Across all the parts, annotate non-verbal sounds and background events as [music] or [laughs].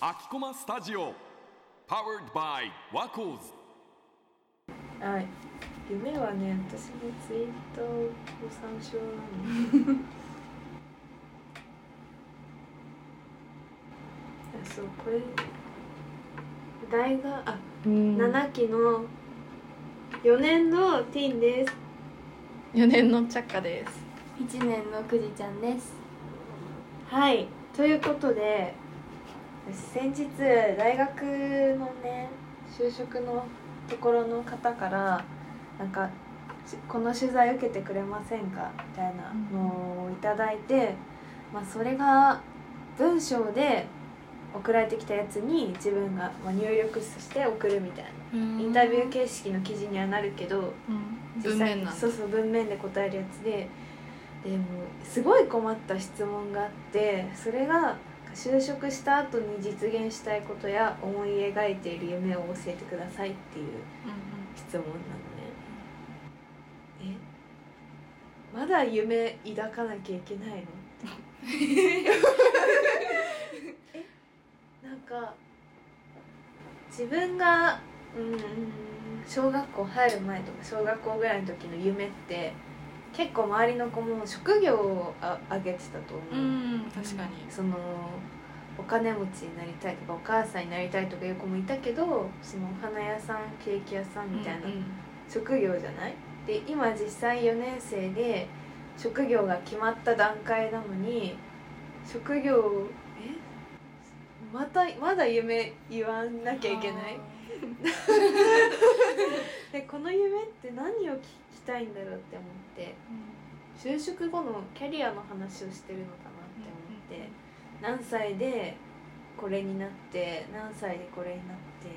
秋駒スタジオ Powered by ワコーズはい。夢はね私のツイッターを参照なの。[laughs] あそうこれ大学あうん。7期の4年のティーンです。4年のチャッカです。一年のくじちゃんですはい。ということで先日大学のね就職のところの方からなんかしこの取材受けてくれませんか？みたいなのをいただいて、まあ、それが文章で送られてきたやつに自分がまあ入力して送るみたいな。インタビュー形式の記事にはなるけどうん。実際文面そうそう文面で答えるやつででもすごい困った質問があってそれが就職した後に実現したいことや思い描いている夢を教えてくださいっていう質問なのね。え？まだ夢抱かなきゃいけないの？[laughs] え？なんか自分がうん小学校入る前とか小学校ぐらいの時の夢って結構周りの子も職業をあ挙げてたと思う、うん確かに。そのお金持ちになりたいとかお母さんになりたいとかいう子もいたけどそのお花屋さんケーキ屋さんみたいな職業じゃない？で今実際4年生で職業が決まった段階なのに職業え？またまだ夢言わなきゃいけない？[laughs] でこの夢って何を聞きたいんだろうって思って就職後のキャリアの話をしてるのかなって思って、何歳でこれになって何歳でこれになって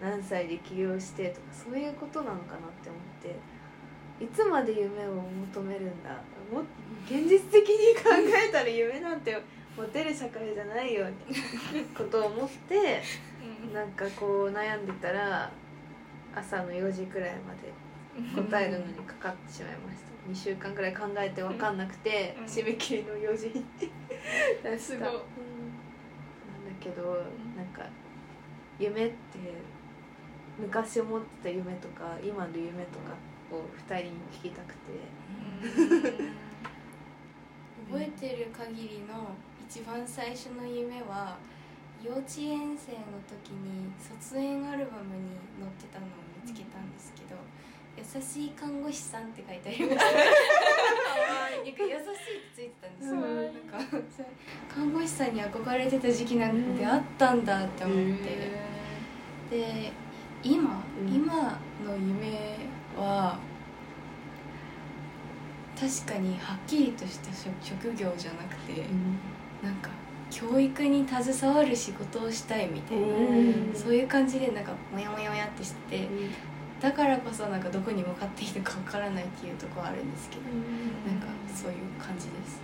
何歳で起業してとかそういうことなのかなって思っていつまで夢を求めるんだ？も現実的に考えたら夢なんて持てる社会じゃないよって [laughs] ことを思ってなんかこう悩んでたら朝の4時くらいまで答えるのにかかってしまいました。2週間くらい考えて分かんなくて、うん。締め切りの4時に出した。すごい。うん。なんだけどなんか夢って昔思ってた夢とか今の夢とかを2人に聞きたくて。[laughs] 覚えてる限りの一番最初の夢は幼稚園生の時に卒園アルバムに載ってたのを見つけたんですけど「優しい看護師さん」って書いてありましたなんか優しいってついてたんですよ、うんなんか看護師さんに憧れてた時期なんてあったんだって思って、で今、うん。今の夢は確かにはっきりとした職職業じゃなくて、なんか教育に携わる仕事をしたいみたいな、うん。そういう感じでなんかモヤモヤモヤってしててだからこそなんかどこに向かっていいのかわからないっていうところはあるんですけど、なんかそういう感じです。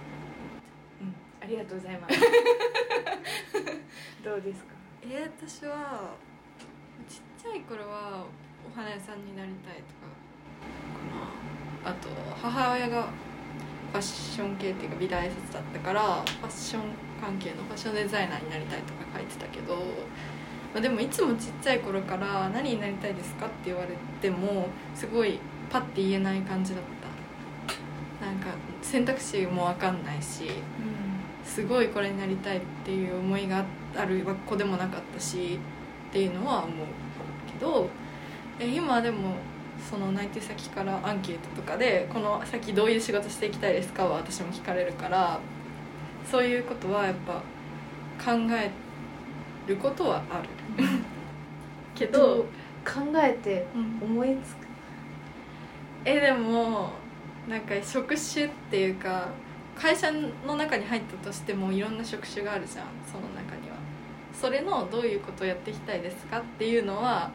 ありがとうございます。[laughs] どうですか？えー私はちっちゃい頃はお花屋さんになりたいとかかな。あと母親がファッション系っていうか美大卒だったからファッション関係のファッションデザイナーになりたいとか書いてたけど、まあ、でもいつもちっちゃい頃から「何になりたいですか?」って言われてもすごいパッて言えない感じだったなんか選択肢も分かんないしうんすごいこれになりたいっていう思いがある子でもなかったしっていうのは思うけどえ今でもその内定先からアンケートとかでこの先どういう仕事していきたいですか？は私も聞かれるからそういうことはやっぱ考えてることはある。[laughs] けど、考えてうん。思いつく？えでもなんか職種っていうか会社の中に入ったとしてもいろんな職種があるじゃんその中には。それのどういうことをやっていきたいですかっていうのは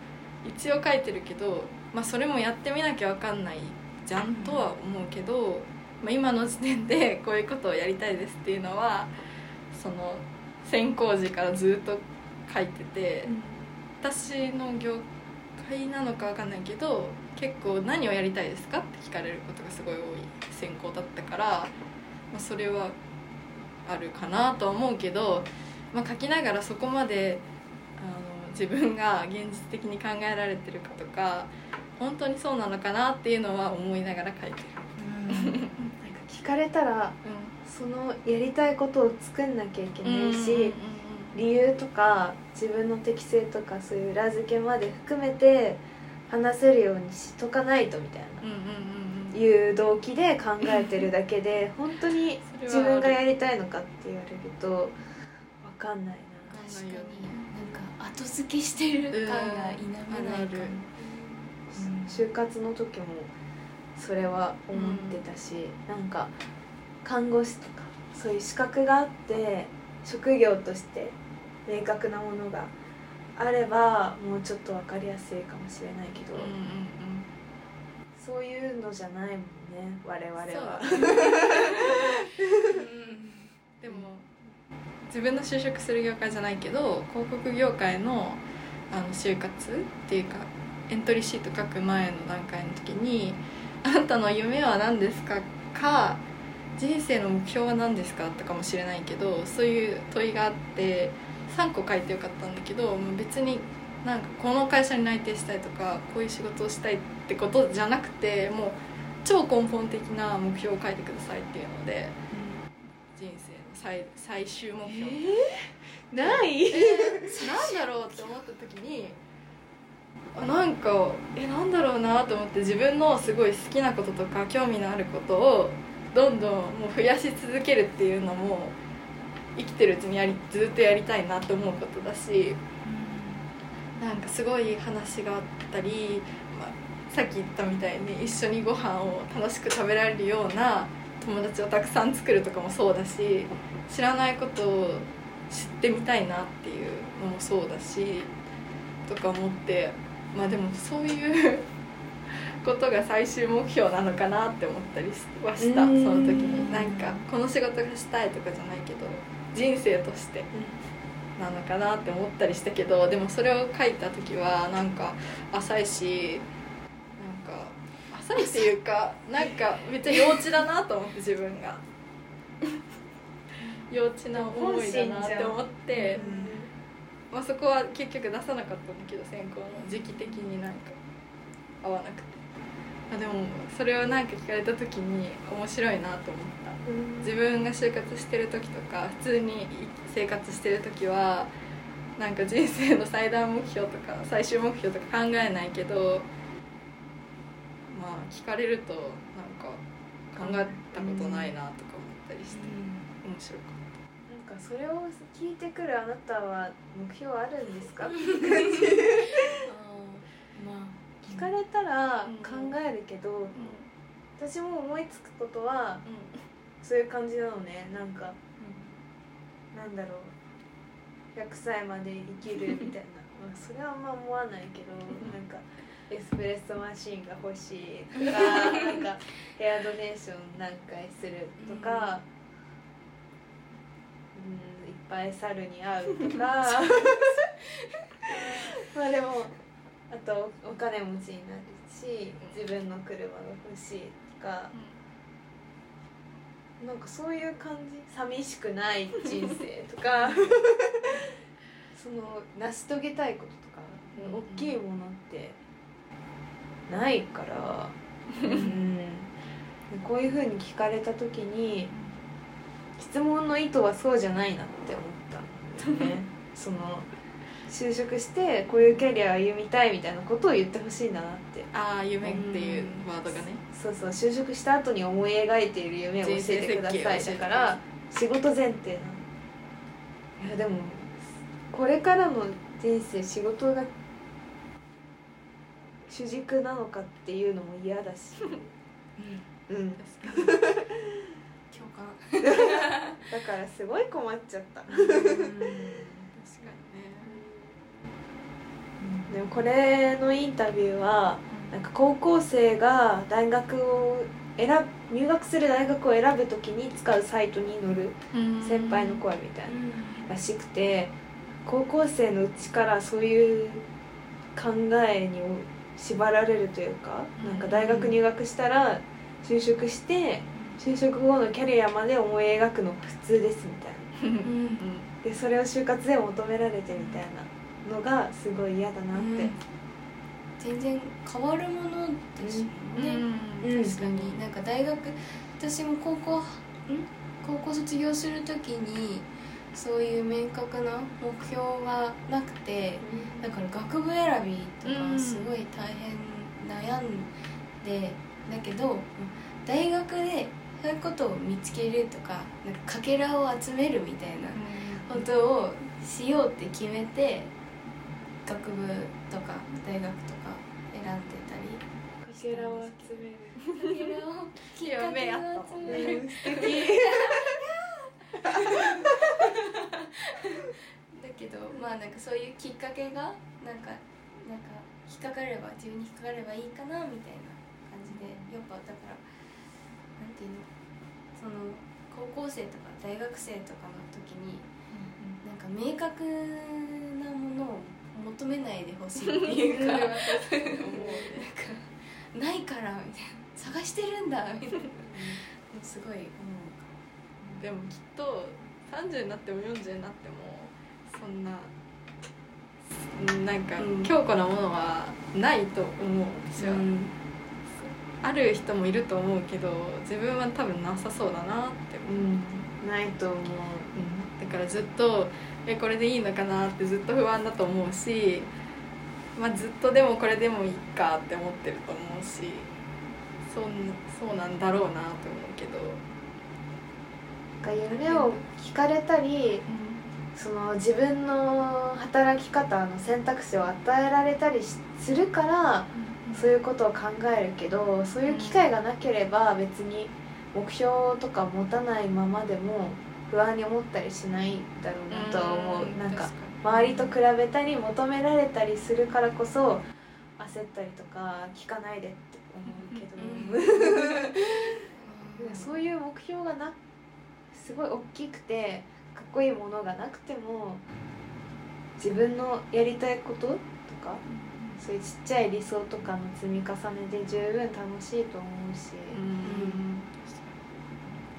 一応書いてるけど、まあ、それもやってみなきゃ分かんないじゃん。とは思うけど、まあ、今の時点でこういうことをやりたいですっていうのはその専攻時からずっと書いてて、私の業界なのか分かんないけど結構何をやりたいですかって聞かれることがすごい多い専攻だったから、まあ、それはあるかなとは思うけど、まあ、書きながらそこまであの自分が現実的に考えられてるかとか本当にそうなのかなっていうのは思いながら書いてる。なんか聞かれたらそのやりたいことを作んなきゃいけないし、理由とか自分の適性とかそういう裏付けまで含めて話せるようにしとかないとみたいな。うんうんうんうん。いう動機で考えてるだけで [laughs] 本当に自分がやりたいのかって言われると分かんないな。確かに。なんか後付けしてる感が否めないかも、就活の時もそれは思ってたし、なんか看護師とかそういう資格があって職業として明確なものがあればもうちょっと分かりやすいかもしれないけど、うんうんうんそういうのじゃないもんね我々は。[laughs] でも自分の就職する業界じゃないけど広告業界のあの就活っていうかエントリーシート書く前の段階の時に「あなたの夢は何ですか?」か「人生の目標は何ですか?」とかもしれないけどそういう問いがあって3個書いてよかったんだけどもう別になんかこの会社に内定したいとかこういう仕事をしたいってことじゃなくてもう超根本的な目標を書いてくださいっていうので人生の最最終目標、ない？なんだろうって思った時にあなんかえなんだろうなと思って自分のすごい好きなこととか興味のあることをどんどんもう増やし続けるっていうのも生きてるうちにやりずっとやりたいなって思うことだしなんかすごい話があったり、まあ、さっき言ったみたいに一緒にご飯を楽しく食べられるような友達をたくさん作るとかもそうだし知らないことを知ってみたいなっていうのもそうだしとか思ってまあでもそういうことが最終目標なのかなって思ったりはしたそうん。の時に。なんかこの仕事がしたいとかじゃないけど人生としてなのかなって思ったりしたけどでもそれを書いた時はなんか浅いしなんか浅いっていうかなんかめっちゃ幼稚だなと思って自分が。[laughs] 幼稚な思いだなって思って、まあ、そこは結局出さなかったんだけど選考の時期的になんか合わなくてあでもそれをなんか聞かれた時に面白いなと思った。自分が就活してる時とか普通に生活してる時はなんか人生の最大目標とか最終目標とか考えないけどまあ聞かれるとなんか考えたことないなとか思ったりして面白かっなんかそれを聞いてくるあなたは目標あるんですか？聞かれたらうん。考えるけど、た、私も思いつくことはうん。そういう感じなのね。なんかなんだろう。100歳まで生きるみたいな。[laughs] まあそれはあんま思わないけどなんかエスプレッソマシンが欲しいとか [laughs] なんかヘアドネーション何回するとか、うん、いっぱい猿に会うとか。[laughs] まあでもあとお金持ちになるし自分の車が欲しいとか。なんかそういう感じ？寂しくない人生とか。[laughs] その成し遂げたいこととか、うん大きいものってないから、うん、こういうふうに聞かれた時に質問の意図はそうじゃないなって思ったね。[laughs] その就職してこういうキャリアを歩みたいみたいなことを言ってほしいんだなって。ああ夢っていうワードがね。そうそう就職した後に思い描いている夢を教えてくださいだから仕事前提なの。いやでもこれからの人生仕事が主軸なのかっていうのも嫌だし。[laughs] うん。確かに。あ共感だからすごい困っちゃった確かにねでもこれのインタビューはなんか高校生が大学を選ぶ入学する大学を選ぶ時に使うサイトに載る先輩の声みたいならしくて高校生のうちからそういう考えに縛られるというかうん。なんか大学入学したら就職して就職後のキャリアまで思い描くのが普通ですみたいな。うん。でそれを就活で求められてみたいなのがすごい嫌だなって、全然変わるものですもんね、うん。確かに。なんか大学私も高校ん？高校卒業する時にそういう明確な目標がなくてだから学部選びとうん。かすごい大変悩んでだけど大学でそういうことを見つけるとかなんかかけらを集めるみたいなことをしようって決めて学部とか大学とか選んでたりかけらを集めるかけらをきっかけを集める素敵だけどまあなんかそういうきっかけがなんかなんか引っかかれば自分に引っかかればいいかなみたいな感じでやっぱだからなんていうのその高校生とか大学生とかの時になんか明確なものを求めないでほしいっていうかなんかないからみたいな。探してるんだみたいな。すごい思うでもきっと30になっても40になってもそんななんかうん。強固なものはないと思う私は、うん。ある人もいると思うけど自分は多分なさそうだなって思う、うん。ないと思う。だからずっとえこれでいいのかなってずっと不安だと思うし、まあ、ずっとでもこれでもいいかって思ってると思うしそんそうなんだろうなと思うけど、なんか夢を聞かれたりその自分の働き方の選択肢を与えられたりしするからそういうことを考えるけどそういう機会がなければ別に目標とか持たないままでも不安に思ったりしないだろうなとは思う。なんか周りと比べたり求められたりするからこそ焦ったりとか聞かないでって思うけど、[laughs] そういう目標がなすごい大きくてかっこいいものがなくても自分のやりたいこととかそういうちっちゃい理想とかの積み重ねで十分楽しいと思うし、うん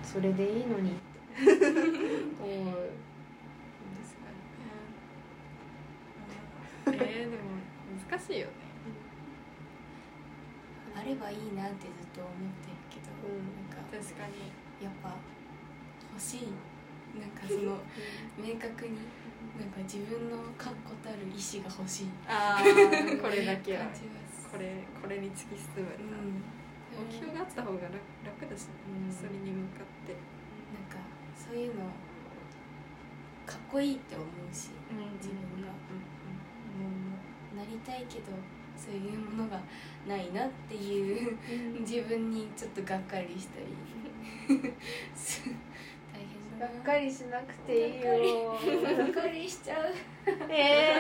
それでいいのに。って [laughs] 思う。えー、でも難しいよね。あればいいなってずっと思ってるけど、うん。なんか確かに。やっぱ欲しい。なんかその明確になんか自分の確固たる意志が欲しい。ああ [laughs] これだけは。これこれに突き進むうん。目標があった方が楽楽だし、うん。それに向かって、そういうのかっこいいって思うし自分が。もうなりたいけどそういうものがないなっていう自分にちょっとがっかりしたり。す大変だな。がっかりしなくていいよ。がっかり。しちゃう。え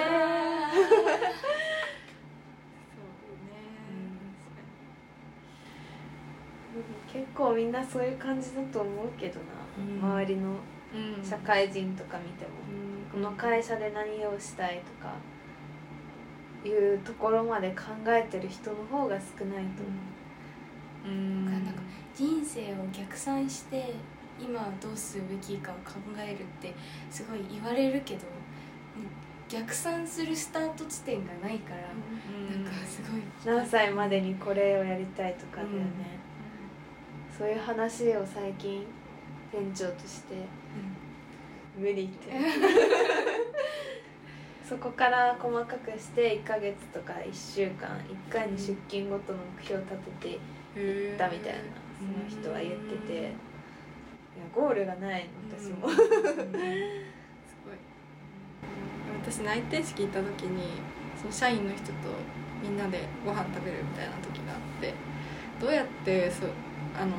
そうね、結構みんなそういう感じだと思うけどな、うん。周りのうん。社会人とか見ても、この会社で何をしたいとか。いうところまで考えてる人の方が少ないと。思う。うん。なんか人生を逆算して今どうするべきかを考えるってすごい言われるけど逆算するスタート地点がないから、うん。なんかすごい。何歳までにこれをやりたいとかだよね、そういう話を最近店長として無理って。[laughs] そこから細かくして1ヶ月とか1週間1回の出勤ごとの目標を立てていったみたいなその人は言ってて。いやゴールがないの私も、[laughs] すごい。私内定式行った時にその社員の人とみんなでご飯食べるみたいな時があってどうやってそうあの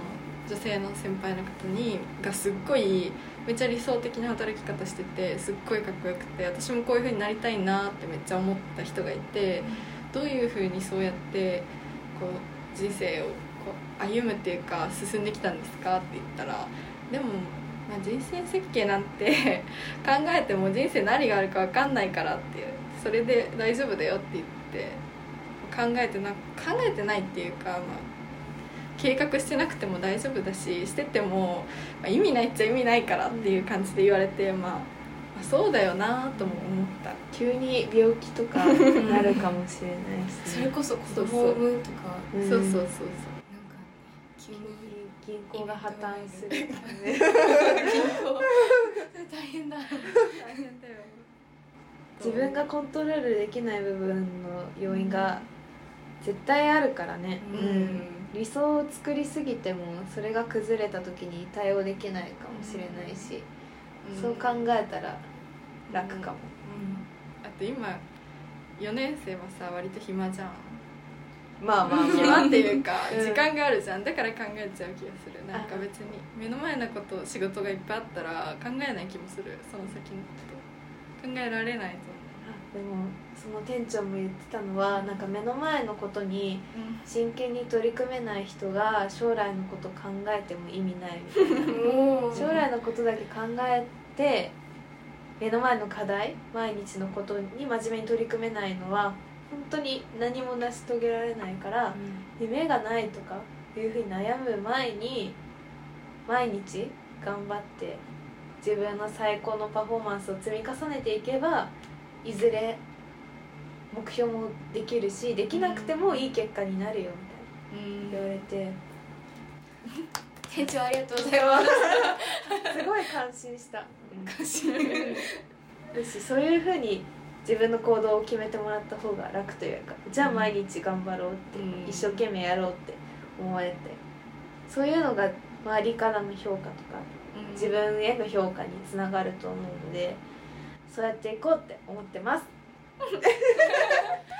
女性の先輩の方にがすっごいめっちゃ理想的な働き方しててすっごいかっこよくて私もこういう風になりたいなってめっちゃ思った人がいてどういう風にそうやってこう人生をこう歩むっていうか進んできたんですかって言ったらでも、まあ、人生設計なんて [laughs] 考えても人生何があるか分かんないからっていうそれで大丈夫だよって言って考えてな考えてないっていうか、まあ、計画してなくても大丈夫だししてても、まあ、意味ないっちゃ意味ないからっていう感じで言われて、まあ、まあそうだよなとも思った。急に病気とか [laughs] なるかもしれないし、それこそ子供を産むとか。うん。そうそうそうそう。なんか急に銀行が破綻する [laughs] [laughs] 銀行。大変だ大変だよ自分がコントロールできない部分の要因が絶対あるからね、うん理想を作りすぎてもそれが崩れた時に対応できないかもしれないし、そう考えたら楽かも、あと今4年生はさ割と暇じゃん。まあまあまあ。[laughs] 暇っていうかうん。時間があるじゃん。だから考えちゃう気がする。なんか別に目の前のこと仕事がいっぱいあったら考えない気もする。その先のこと。考えられないとでもその店長も言ってたのはなんか目の前のことに真剣に取り組めない人が将来のこと考えても意味ないみたいな。[laughs] 将来のことだけ考えて目の前の課題毎日のことに真面目に取り組めないのは本当に何も成し遂げられないから夢がないとかいうふうに悩む前に毎日頑張って自分の最高のパフォーマンスを積み重ねていけばいずれ目標もできるしできなくてもいい結果になるよみたいなうん。言われて。[laughs] 店長ありがとうございます。[laughs] すごい感心した。だしそういうふうに自分の行動を決めてもらった方が楽というかじゃあ毎日頑張ろうって、うん。一生懸命やろうって思えてそういうのが周りからの評価とか自分への評価につながると思うのでそうやっていこうって思ってます。[laughs]